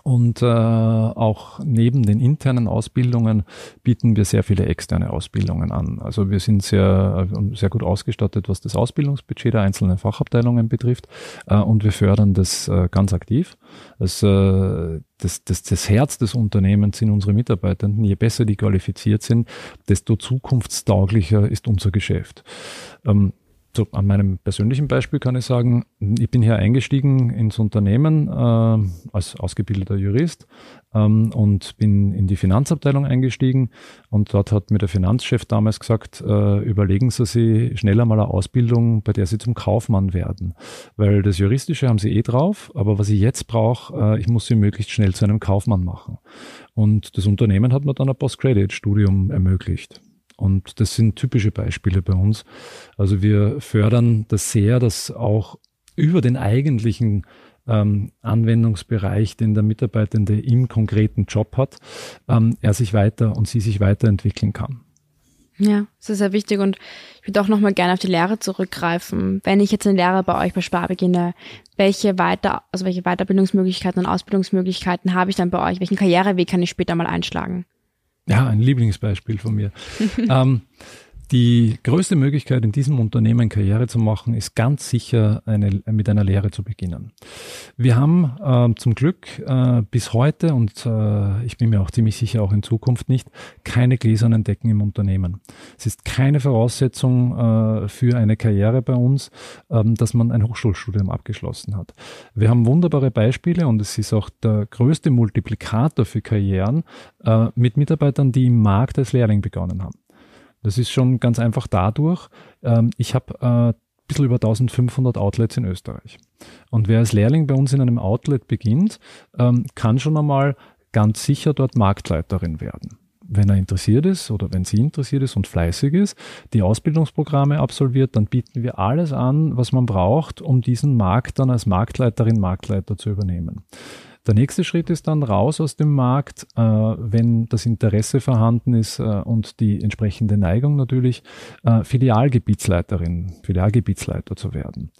Und äh, auch neben den internen Ausbildungen bieten wir sehr viele externe Ausbildungen an. Also wir sind sehr, äh, sehr gut ausgestattet, was das Ausbildungsbudget der einzelnen Fachabteilungen betrifft. Äh, und wir fördern das äh, ganz aktiv. Das, äh, das, das, das Herz des Unternehmens sind unsere Mitarbeitenden. Je besser die qualifiziert sind, desto zukunftstauglicher ist unser Geschäft. Ähm, so an meinem persönlichen Beispiel kann ich sagen, ich bin hier eingestiegen ins Unternehmen äh, als ausgebildeter Jurist ähm, und bin in die Finanzabteilung eingestiegen und dort hat mir der Finanzchef damals gesagt, äh, überlegen Sie sich schneller mal eine Ausbildung, bei der Sie zum Kaufmann werden, weil das Juristische haben Sie eh drauf, aber was ich jetzt brauche, äh, ich muss Sie möglichst schnell zu einem Kaufmann machen. Und das Unternehmen hat mir dann ein Postgraduate-Studium ermöglicht. Und das sind typische Beispiele bei uns. Also wir fördern das sehr, dass auch über den eigentlichen ähm, Anwendungsbereich, den der Mitarbeitende im konkreten Job hat, ähm, er sich weiter und sie sich weiterentwickeln kann. Ja, das ist sehr wichtig und ich würde auch nochmal gerne auf die Lehre zurückgreifen. Wenn ich jetzt eine Lehre bei euch bei Spar beginne, welche weiter, also welche Weiterbildungsmöglichkeiten und Ausbildungsmöglichkeiten habe ich dann bei euch? Welchen Karriereweg kann ich später mal einschlagen? Ja, ein Lieblingsbeispiel von mir. ähm, die größte Möglichkeit in diesem Unternehmen Karriere zu machen, ist ganz sicher eine, mit einer Lehre zu beginnen. Wir haben äh, zum Glück äh, bis heute und äh, ich bin mir auch ziemlich sicher auch in Zukunft nicht keine gläsernen Decken im Unternehmen. Es ist keine Voraussetzung äh, für eine Karriere bei uns, ähm, dass man ein Hochschulstudium abgeschlossen hat. Wir haben wunderbare Beispiele und es ist auch der größte Multiplikator für Karrieren äh, mit Mitarbeitern, die im Markt als Lehrling begonnen haben. Das ist schon ganz einfach dadurch, ähm, ich habe äh, ein bisschen über 1500 Outlets in Österreich. Und wer als Lehrling bei uns in einem Outlet beginnt, ähm, kann schon einmal ganz sicher dort Marktleiterin werden. Wenn er interessiert ist oder wenn sie interessiert ist und fleißig ist, die Ausbildungsprogramme absolviert, dann bieten wir alles an, was man braucht, um diesen Markt dann als Marktleiterin, Marktleiter zu übernehmen. Der nächste Schritt ist dann raus aus dem Markt, äh, wenn das Interesse vorhanden ist äh, und die entsprechende Neigung natürlich, äh, Filialgebietsleiterin, Filialgebietsleiter zu werden.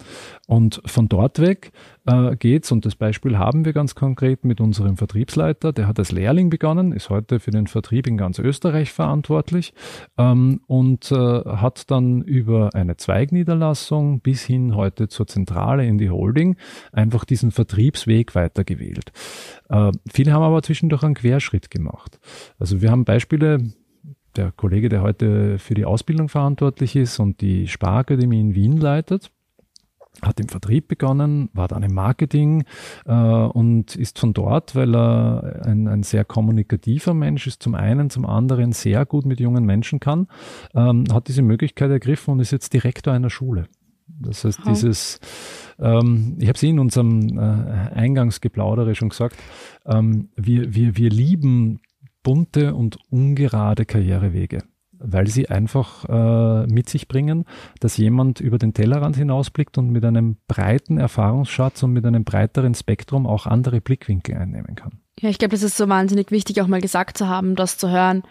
Und von dort weg äh, geht's und das Beispiel haben wir ganz konkret mit unserem Vertriebsleiter, der hat als Lehrling begonnen, ist heute für den Vertrieb in ganz Österreich verantwortlich ähm, und äh, hat dann über eine Zweigniederlassung bis hin heute zur Zentrale in die Holding einfach diesen Vertriebsweg weitergewählt. Äh, viele haben aber zwischendurch einen Querschritt gemacht. Also wir haben Beispiele, der Kollege, der heute für die Ausbildung verantwortlich ist und die Sparakademie in Wien leitet, hat im Vertrieb begonnen, war dann im Marketing äh, und ist von dort, weil er ein, ein, sehr kommunikativer Mensch ist, zum einen, zum anderen sehr gut mit jungen Menschen kann, ähm, hat diese Möglichkeit ergriffen und ist jetzt Direktor einer Schule. Das heißt, wow. dieses, ähm, ich habe es in unserem äh, Eingangsgeplaudere schon gesagt, ähm, wir, wir, wir lieben bunte und ungerade Karrierewege weil sie einfach äh, mit sich bringen, dass jemand über den Tellerrand hinausblickt und mit einem breiten Erfahrungsschatz und mit einem breiteren Spektrum auch andere Blickwinkel einnehmen kann. Ja, ich glaube, das ist so wahnsinnig wichtig, auch mal gesagt zu haben, das zu hören,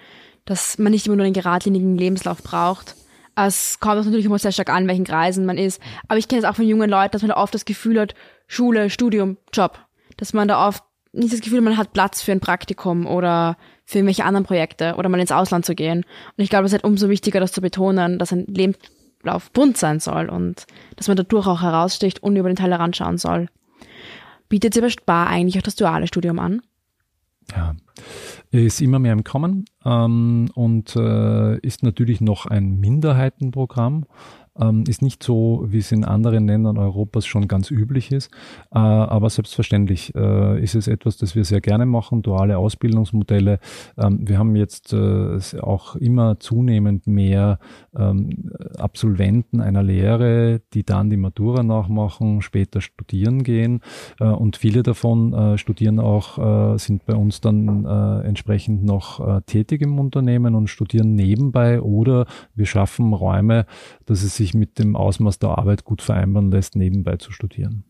dass man nicht immer nur einen geradlinigen Lebenslauf braucht, es kommt natürlich immer sehr stark an, welchen Kreisen man ist. Aber ich kenne es auch von jungen Leuten, dass man da oft das Gefühl hat, Schule, Studium, Job. Dass man da oft nicht das Gefühl, hat, man hat Platz für ein Praktikum oder für irgendwelche anderen Projekte oder mal ins Ausland zu gehen. Und ich glaube, es ist halt umso wichtiger, das zu betonen, dass ein Lebenslauf bunt sein soll und dass man dadurch auch heraussticht und über den Tellerrand schauen soll. Bietet bei Spar eigentlich auch das duale Studium an? Ja, ist immer mehr im Kommen ähm, und äh, ist natürlich noch ein Minderheitenprogramm. Ähm, ist nicht so, wie es in anderen Ländern Europas schon ganz üblich ist. Äh, aber selbstverständlich äh, ist es etwas, das wir sehr gerne machen, duale Ausbildungsmodelle. Ähm, wir haben jetzt äh, auch immer zunehmend mehr ähm, Absolventen einer Lehre, die dann die Matura nachmachen, später studieren gehen. Und viele davon studieren auch, sind bei uns dann entsprechend noch tätig im Unternehmen und studieren nebenbei oder wir schaffen Räume, dass es sich sich mit dem Ausmaß der Arbeit gut vereinbaren lässt, nebenbei zu studieren.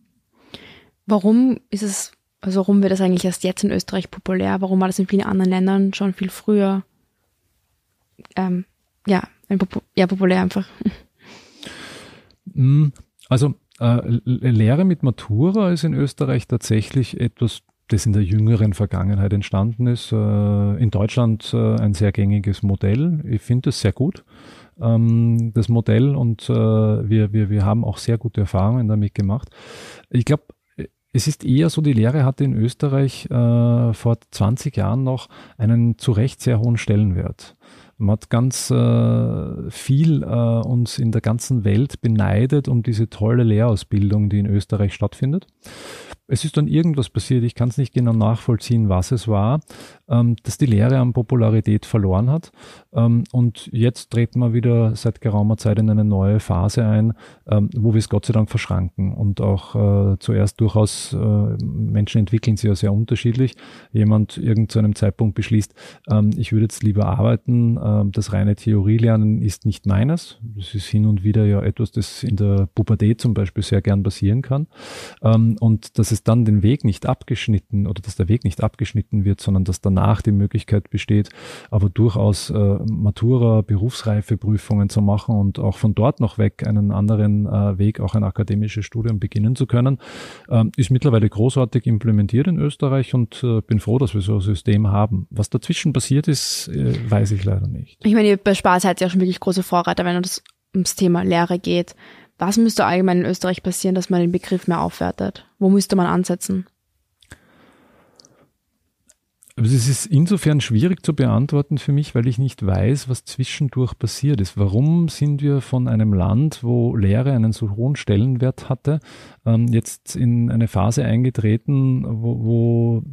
Warum ist es, also warum wird das eigentlich erst jetzt in Österreich populär? Warum war das in vielen anderen Ländern schon viel früher? Ähm, ja, ja, populär einfach. Hm, also äh, Lehre mit Matura ist in Österreich tatsächlich etwas, das in der jüngeren Vergangenheit entstanden ist. Äh, in Deutschland äh, ein sehr gängiges Modell. Ich finde es sehr gut ähm, das Modell und äh, wir, wir, wir haben auch sehr gute Erfahrungen damit gemacht. Ich glaube, es ist eher so, die Lehre hatte in Österreich vor 20 Jahren noch einen zu Recht sehr hohen Stellenwert. Man hat ganz äh, viel äh, uns in der ganzen Welt beneidet um diese tolle Lehrausbildung, die in Österreich stattfindet. Es ist dann irgendwas passiert, ich kann es nicht genau nachvollziehen, was es war, ähm, dass die Lehre an Popularität verloren hat. Ähm, und jetzt treten wir wieder seit geraumer Zeit in eine neue Phase ein, ähm, wo wir es Gott sei Dank verschranken. Und auch äh, zuerst durchaus, äh, Menschen entwickeln sich ja sehr unterschiedlich. Jemand irgend zu einem Zeitpunkt beschließt, ähm, ich würde jetzt lieber arbeiten, ähm, das reine Theorielernen ist nicht meines. Das ist hin und wieder ja etwas, das in der Pubertät zum Beispiel sehr gern passieren kann. Ähm, und das es dann den Weg nicht abgeschnitten oder dass der Weg nicht abgeschnitten wird, sondern dass danach die Möglichkeit besteht, aber durchaus äh, Matura, Berufsreifeprüfungen zu machen und auch von dort noch weg einen anderen äh, Weg, auch ein akademisches Studium beginnen zu können, äh, ist mittlerweile großartig implementiert in Österreich und äh, bin froh, dass wir so ein System haben. Was dazwischen passiert ist, äh, weiß ich leider nicht. Ich meine, bei Spaß seid ihr auch schon wirklich große Vorreiter, wenn es ums Thema Lehre geht. Was müsste allgemein in Österreich passieren, dass man den Begriff mehr aufwertet? Wo müsste man ansetzen? Also es ist insofern schwierig zu beantworten für mich, weil ich nicht weiß, was zwischendurch passiert ist. Warum sind wir von einem Land, wo Lehre einen so hohen Stellenwert hatte, ähm, jetzt in eine Phase eingetreten, wo, wo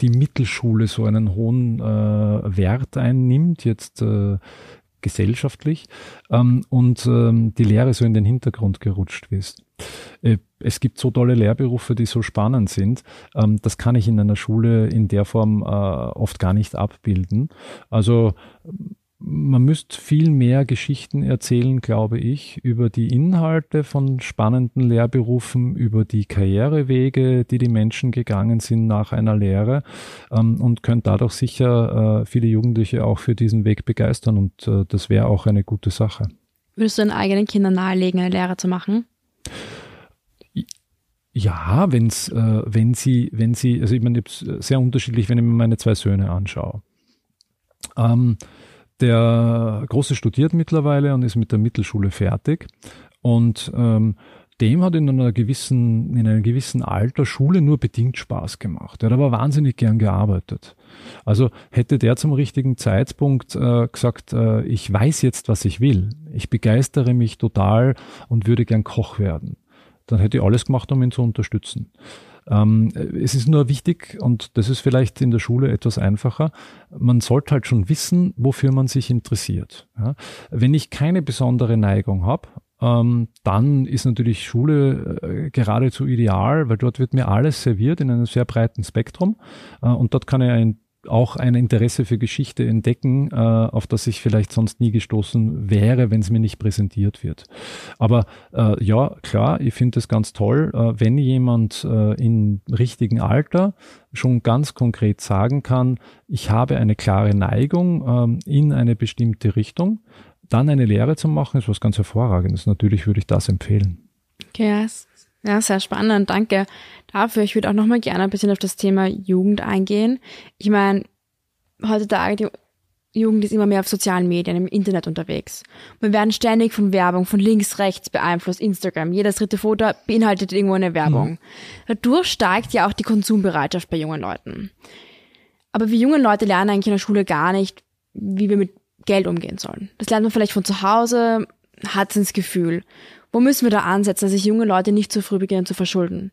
die Mittelschule so einen hohen äh, Wert einnimmt, jetzt äh, gesellschaftlich ähm, und ähm, die Lehre so in den Hintergrund gerutscht ist. Es gibt so tolle Lehrberufe, die so spannend sind. Ähm, das kann ich in einer Schule in der Form äh, oft gar nicht abbilden. Also man müsste viel mehr Geschichten erzählen, glaube ich, über die Inhalte von spannenden Lehrberufen, über die Karrierewege, die die Menschen gegangen sind nach einer Lehre ähm, und könnte dadurch sicher äh, viele Jugendliche auch für diesen Weg begeistern und äh, das wäre auch eine gute Sache. Würdest du deinen eigenen Kindern nahelegen, eine Lehre zu machen? Ja, wenn's, äh, wenn sie, wenn sie, also ich meine, sehr unterschiedlich, wenn ich mir meine zwei Söhne anschaue. Ähm, der Große studiert mittlerweile und ist mit der Mittelschule fertig. Und ähm, dem hat in einer gewissen, in einem gewissen Alter Schule nur bedingt Spaß gemacht. Er hat aber wahnsinnig gern gearbeitet. Also hätte der zum richtigen Zeitpunkt äh, gesagt, äh, ich weiß jetzt, was ich will. Ich begeistere mich total und würde gern Koch werden. Dann hätte ich alles gemacht, um ihn zu unterstützen. Ähm, es ist nur wichtig, und das ist vielleicht in der Schule etwas einfacher, man sollte halt schon wissen, wofür man sich interessiert. Ja? Wenn ich keine besondere Neigung habe, ähm, dann ist natürlich Schule äh, geradezu ideal, weil dort wird mir alles serviert in einem sehr breiten Spektrum äh, und dort kann ich ein auch ein Interesse für Geschichte entdecken, äh, auf das ich vielleicht sonst nie gestoßen wäre, wenn es mir nicht präsentiert wird. Aber äh, ja, klar, ich finde es ganz toll, äh, wenn jemand äh, im richtigen Alter schon ganz konkret sagen kann, ich habe eine klare Neigung äh, in eine bestimmte Richtung, dann eine Lehre zu machen, ist was ganz Hervorragendes. Natürlich würde ich das empfehlen. Okay, sehr spannend. Danke dafür. Ich würde auch nochmal gerne ein bisschen auf das Thema Jugend eingehen. Ich meine, heutzutage die Jugend ist immer mehr auf sozialen Medien, im Internet unterwegs. Wir werden ständig von Werbung von links, rechts beeinflusst. Instagram, jedes dritte Foto beinhaltet irgendwo eine Werbung. Mhm. Dadurch steigt ja auch die Konsumbereitschaft bei jungen Leuten. Aber wir jungen Leute lernen eigentlich in der Schule gar nicht, wie wir mit Geld umgehen sollen. Das lernt man vielleicht von zu Hause, hat ins Gefühl. Wo müssen wir da ansetzen, dass sich junge Leute nicht zu früh beginnen zu verschulden?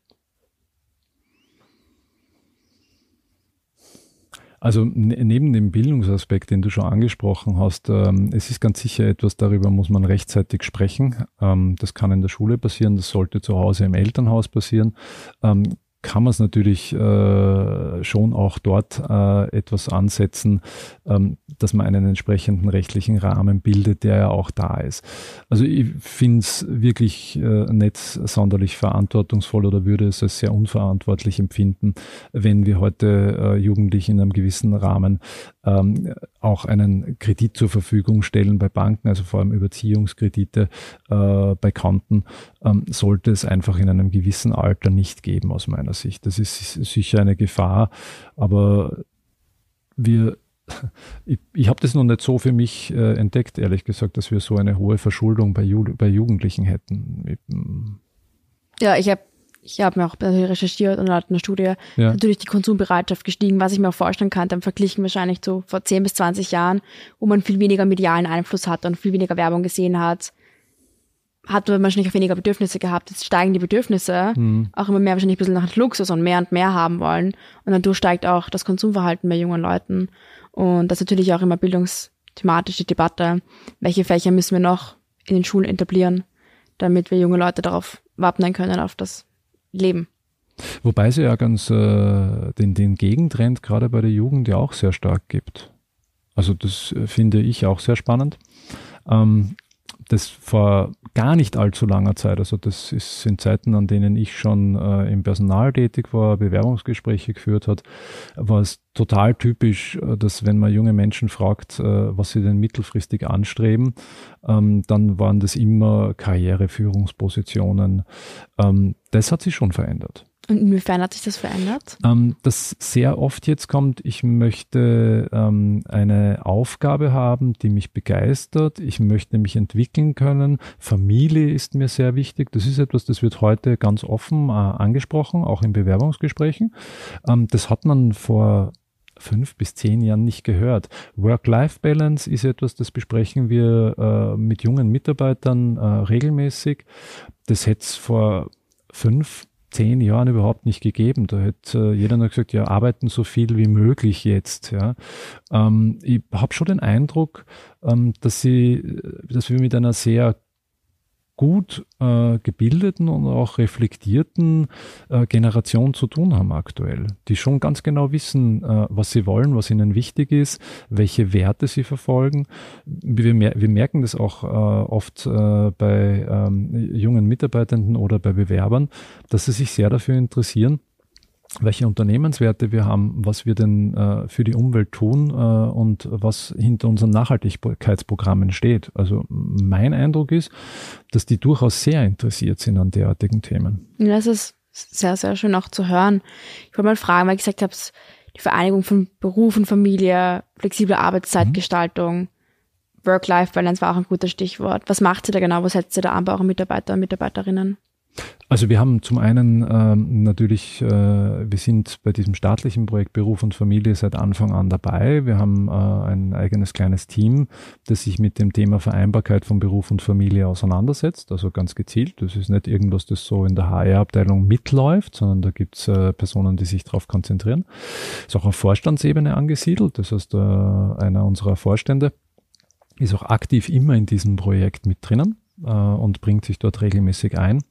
Also neben dem Bildungsaspekt, den du schon angesprochen hast, ähm, es ist ganz sicher etwas, darüber muss man rechtzeitig sprechen. Ähm, das kann in der Schule passieren, das sollte zu Hause im Elternhaus passieren. Ähm, kann man es natürlich äh, schon auch dort äh, etwas ansetzen, ähm, dass man einen entsprechenden rechtlichen Rahmen bildet, der ja auch da ist. Also ich finde es wirklich äh, nicht sonderlich verantwortungsvoll oder würde es als sehr unverantwortlich empfinden, wenn wir heute äh, Jugendliche in einem gewissen Rahmen ähm, auch einen Kredit zur Verfügung stellen bei Banken, also vor allem Überziehungskredite äh, bei Konten, ähm, sollte es einfach in einem gewissen Alter nicht geben aus meiner Sicht. Das ist sicher eine Gefahr, aber wir ich, ich habe das noch nicht so für mich äh, entdeckt, ehrlich gesagt, dass wir so eine hohe Verschuldung bei, Ju bei Jugendlichen hätten. Mm. ja, ich habe ich habe mir auch recherchiert und laut einer Studie ja. natürlich die Konsumbereitschaft gestiegen, was ich mir auch vorstellen kann, dann verglichen wahrscheinlich zu vor 10 bis 20 Jahren, wo man viel weniger medialen Einfluss hat und viel weniger Werbung gesehen hat, hat man wahrscheinlich auch weniger Bedürfnisse gehabt. Jetzt steigen die Bedürfnisse mhm. auch immer mehr wahrscheinlich ein bisschen nach Luxus und mehr und mehr haben wollen. Und dadurch steigt auch das Konsumverhalten bei jungen Leuten. Und das ist natürlich auch immer bildungsthematische Debatte. Welche Fächer müssen wir noch in den Schulen etablieren, damit wir junge Leute darauf wappnen können, auf das Leben? Wobei es ja ganz äh, den, den Gegentrend gerade bei der Jugend ja auch sehr stark gibt. Also das äh, finde ich auch sehr spannend. Ähm, das vor gar nicht allzu langer Zeit, also das ist, sind Zeiten, an denen ich schon äh, im Personal tätig war, Bewerbungsgespräche geführt hat, war es total typisch, äh, dass wenn man junge Menschen fragt, äh, was sie denn mittelfristig anstreben, ähm, dann waren das immer Karriereführungspositionen. Ähm, das hat sich schon verändert. Und inwiefern hat sich das verändert? Ähm, das sehr oft jetzt kommt, ich möchte ähm, eine Aufgabe haben, die mich begeistert. Ich möchte mich entwickeln können. Familie ist mir sehr wichtig. Das ist etwas, das wird heute ganz offen äh, angesprochen, auch in Bewerbungsgesprächen. Ähm, das hat man vor fünf bis zehn Jahren nicht gehört. Work-Life-Balance ist etwas, das besprechen wir äh, mit jungen Mitarbeitern äh, regelmäßig. Das hätte es vor fünf zehn Jahren überhaupt nicht gegeben. Da hätte äh, jeder nur gesagt, ja, arbeiten so viel wie möglich jetzt. Ja. Ähm, ich habe schon den Eindruck, ähm, dass, sie, dass wir mit einer sehr gut äh, gebildeten und auch reflektierten äh, Generation zu tun haben aktuell, die schon ganz genau wissen, äh, was sie wollen, was ihnen wichtig ist, welche Werte sie verfolgen. Wir, mer wir merken das auch äh, oft äh, bei ähm, jungen Mitarbeitenden oder bei Bewerbern, dass sie sich sehr dafür interessieren, welche Unternehmenswerte wir haben, was wir denn äh, für die Umwelt tun äh, und was hinter unseren Nachhaltigkeitsprogrammen steht. Also mein Eindruck ist, dass die durchaus sehr interessiert sind an derartigen Themen. Ja, das ist sehr, sehr schön auch zu hören. Ich wollte mal fragen, weil ich gesagt habe, die Vereinigung von Beruf und Familie, flexible Arbeitszeitgestaltung, mhm. Work-Life-Balance war auch ein gutes Stichwort. Was macht sie da genau? Was setzt sie da an bei euren Mitarbeiter und Mitarbeiterinnen? Also wir haben zum einen ähm, natürlich, äh, wir sind bei diesem staatlichen Projekt Beruf und Familie seit Anfang an dabei. Wir haben äh, ein eigenes kleines Team, das sich mit dem Thema Vereinbarkeit von Beruf und Familie auseinandersetzt, also ganz gezielt. Das ist nicht irgendwas, das so in der HR-Abteilung mitläuft, sondern da gibt es äh, Personen, die sich darauf konzentrieren. Ist auch auf Vorstandsebene angesiedelt, das heißt, äh, einer unserer Vorstände ist auch aktiv immer in diesem Projekt mit drinnen und bringt sich dort regelmäßig ein.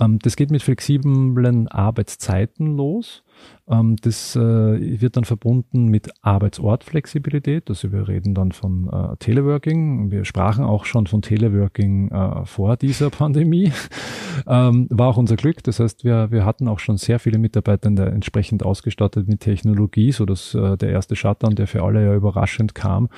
Ähm, das geht mit flexiblen Arbeitszeiten los. Ähm, das äh, wird dann verbunden mit Arbeitsortflexibilität. Also wir reden dann von äh, Teleworking. Wir sprachen auch schon von Teleworking äh, vor dieser Pandemie. ähm, war auch unser Glück. Das heißt, wir, wir hatten auch schon sehr viele Mitarbeiter entsprechend ausgestattet mit Technologie, so dass äh, der erste Shutdown, der für alle ja überraschend kam,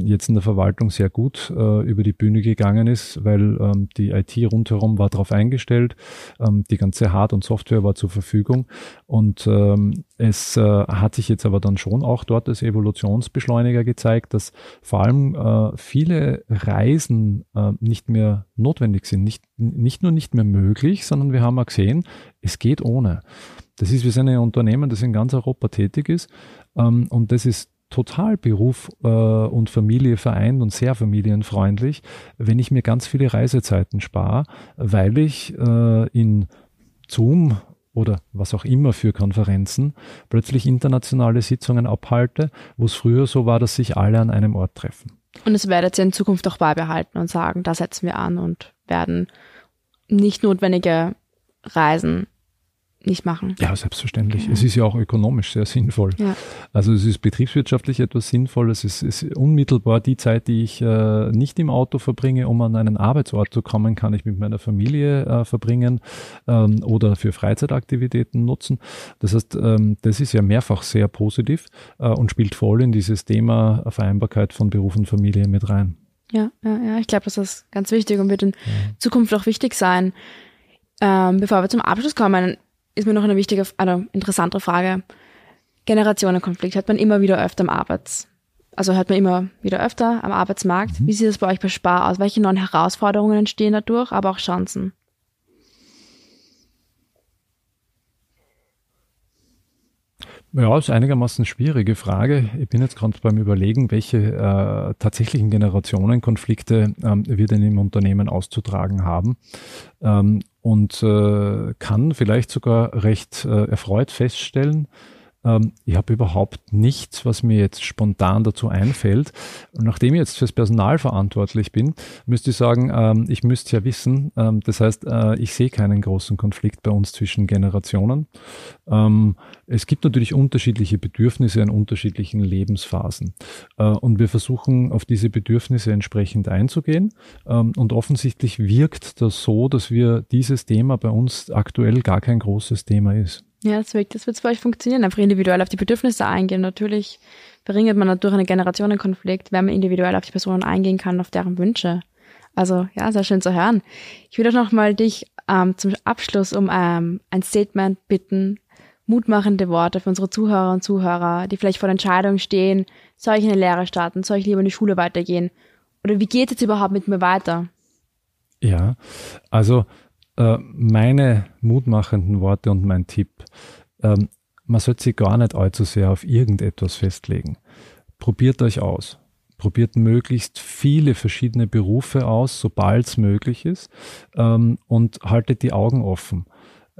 jetzt in der Verwaltung sehr gut über die Bühne gegangen ist, weil die IT rundherum war darauf eingestellt. Ähm, die ganze Hard- und Software war zur Verfügung und äh, ähm, es äh, hat sich jetzt aber dann schon auch dort als Evolutionsbeschleuniger gezeigt, dass vor allem äh, viele Reisen äh, nicht mehr notwendig sind. Nicht, nicht nur nicht mehr möglich, sondern wir haben auch gesehen, es geht ohne. Das ist, wir sind ein Unternehmen, das in ganz Europa tätig ist ähm, und das ist total Beruf äh, und Familie vereint und sehr familienfreundlich, wenn ich mir ganz viele Reisezeiten spare, weil ich äh, in Zoom oder was auch immer für Konferenzen plötzlich internationale Sitzungen abhalte, wo es früher so war, dass sich alle an einem Ort treffen. Und es werdet ihr in Zukunft auch beibehalten und sagen, da setzen wir an und werden nicht notwendige Reisen nicht machen. Ja, selbstverständlich. Ja. Es ist ja auch ökonomisch sehr sinnvoll. Ja. Also es ist betriebswirtschaftlich etwas Sinnvolles. Es ist unmittelbar die Zeit, die ich äh, nicht im Auto verbringe, um an einen Arbeitsort zu kommen, kann ich mit meiner Familie äh, verbringen ähm, oder für Freizeitaktivitäten nutzen. Das heißt, ähm, das ist ja mehrfach sehr positiv äh, und spielt voll in dieses Thema Vereinbarkeit von Beruf und Familie mit rein. Ja, ja, ja. Ich glaube, das ist ganz wichtig und wird in ja. Zukunft auch wichtig sein. Ähm, bevor wir zum Abschluss kommen, ist mir noch eine wichtige, eine interessante Frage. Generationenkonflikt hört man immer wieder öfter am Arbeits, also hört man immer wieder öfter am Arbeitsmarkt. Mhm. Wie sieht es bei euch bei Spar aus? Welche neuen Herausforderungen entstehen dadurch, aber auch Chancen? Ja, ist einigermaßen schwierige Frage. Ich bin jetzt gerade beim Überlegen, welche äh, tatsächlichen Generationenkonflikte ähm, wir denn im Unternehmen auszutragen haben. Ähm, und äh, kann vielleicht sogar recht äh, erfreut feststellen, ähm, ich habe überhaupt nichts, was mir jetzt spontan dazu einfällt. Und nachdem ich jetzt fürs Personal verantwortlich bin, müsste ich sagen, ähm, ich müsste ja wissen, ähm, das heißt, äh, ich sehe keinen großen Konflikt bei uns zwischen Generationen. Es gibt natürlich unterschiedliche Bedürfnisse in unterschiedlichen Lebensphasen. Äh, und wir versuchen auf diese Bedürfnisse entsprechend einzugehen. Und offensichtlich wirkt das so, dass wir dieses Thema bei uns aktuell gar kein großes Thema ist. Ja, das wird, das wird für euch funktionieren. Einfach individuell auf die Bedürfnisse eingehen. Natürlich verringert man dadurch einen Generationenkonflikt, wenn man individuell auf die Personen eingehen kann, auf deren Wünsche. Also ja, sehr schön zu hören. Ich würde auch noch mal dich ähm, zum Abschluss um ähm, ein Statement bitten, mutmachende Worte für unsere Zuhörer und Zuhörer, die vielleicht vor der Entscheidung stehen, soll ich in eine Lehre starten, soll ich lieber in die Schule weitergehen? Oder wie geht es überhaupt mit mir weiter? Ja, also äh, meine mutmachenden Worte und mein Tipp. Ähm, man sollte sich gar nicht allzu sehr auf irgendetwas festlegen. Probiert euch aus. Probiert möglichst viele verschiedene Berufe aus, sobald es möglich ist, ähm, und haltet die Augen offen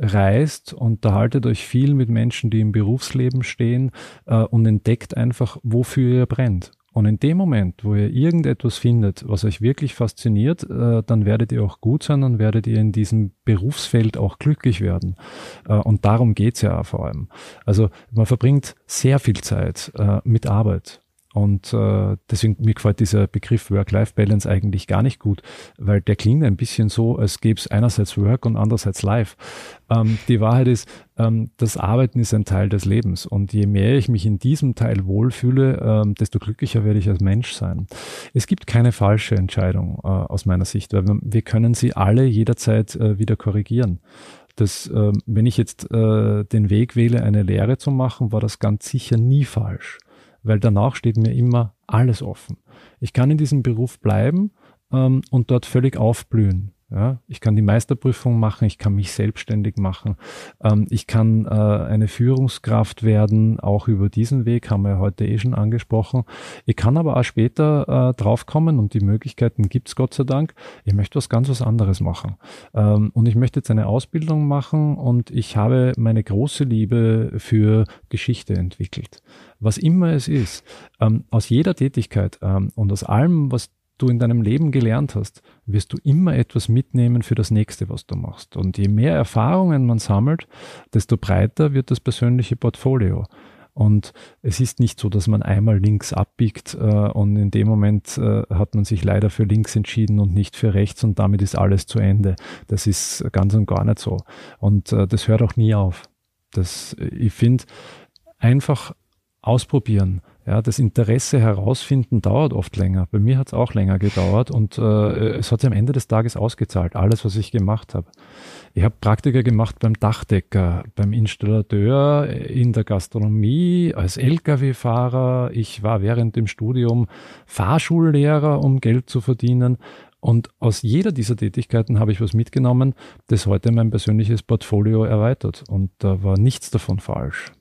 reist, unterhaltet euch viel mit Menschen, die im Berufsleben stehen äh, und entdeckt einfach, wofür ihr brennt Und in dem Moment, wo ihr irgendetwas findet, was euch wirklich fasziniert, äh, dann werdet ihr auch gut sein, dann werdet ihr in diesem Berufsfeld auch glücklich werden. Äh, und darum geht's ja vor allem. Also man verbringt sehr viel Zeit äh, mit Arbeit. Und äh, deswegen mir gefällt dieser Begriff Work-Life-Balance eigentlich gar nicht gut, weil der klingt ein bisschen so, als gäbe es einerseits Work und andererseits Life. Ähm, die Wahrheit ist, ähm, das Arbeiten ist ein Teil des Lebens. Und je mehr ich mich in diesem Teil wohlfühle, ähm, desto glücklicher werde ich als Mensch sein. Es gibt keine falsche Entscheidung äh, aus meiner Sicht, weil wir, können sie alle jederzeit äh, wieder korrigieren dass äh, wenn ich jetzt äh, den Weg wähle, eine Lehre zu machen, war das ganz sicher nie falsch weil danach steht mir immer alles offen. Ich kann in diesem Beruf bleiben ähm, und dort völlig aufblühen. Ja, ich kann die Meisterprüfung machen, ich kann mich selbstständig machen, ähm, ich kann äh, eine Führungskraft werden, auch über diesen Weg, haben wir heute eh schon angesprochen. Ich kann aber auch später äh, draufkommen und die Möglichkeiten gibt's Gott sei Dank. Ich möchte was ganz was anderes machen. Ähm, und ich möchte jetzt eine Ausbildung machen und ich habe meine große Liebe für Geschichte entwickelt. Was immer es ist, ähm, aus jeder Tätigkeit ähm, und aus allem, was du in deinem Leben gelernt hast, wirst du immer etwas mitnehmen für das nächste, was du machst. Und je mehr Erfahrungen man sammelt, desto breiter wird das persönliche Portfolio. Und es ist nicht so, dass man einmal links abbiegt äh, und in dem Moment äh, hat man sich leider für links entschieden und nicht für rechts und damit ist alles zu Ende. Das ist ganz und gar nicht so. Und äh, das hört auch nie auf. Das, ich finde, einfach ausprobieren, ja, das Interesse herausfinden dauert oft länger. Bei mir hat es auch länger gedauert und äh, es hat sich am Ende des Tages ausgezahlt, alles, was ich gemacht habe. Ich habe Praktika gemacht beim Dachdecker, beim Installateur, in der Gastronomie, als Lkw-Fahrer. Ich war während dem Studium Fahrschullehrer, um Geld zu verdienen. Und aus jeder dieser Tätigkeiten habe ich was mitgenommen, das heute mein persönliches Portfolio erweitert. Und da war nichts davon falsch.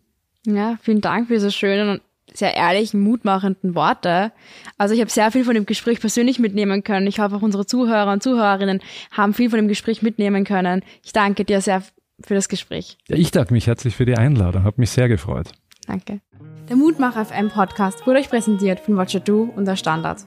Ja, vielen Dank für diese schönen sehr ehrlichen, mutmachenden Worte. Also ich habe sehr viel von dem Gespräch persönlich mitnehmen können. Ich hoffe auch unsere Zuhörer und Zuhörerinnen haben viel von dem Gespräch mitnehmen können. Ich danke dir sehr für das Gespräch. Ja, ich danke mich herzlich für die Einladung. Hat mich sehr gefreut. Danke. Der Mutmacher FM Podcast wurde euch präsentiert von Watcher Do und der Standard.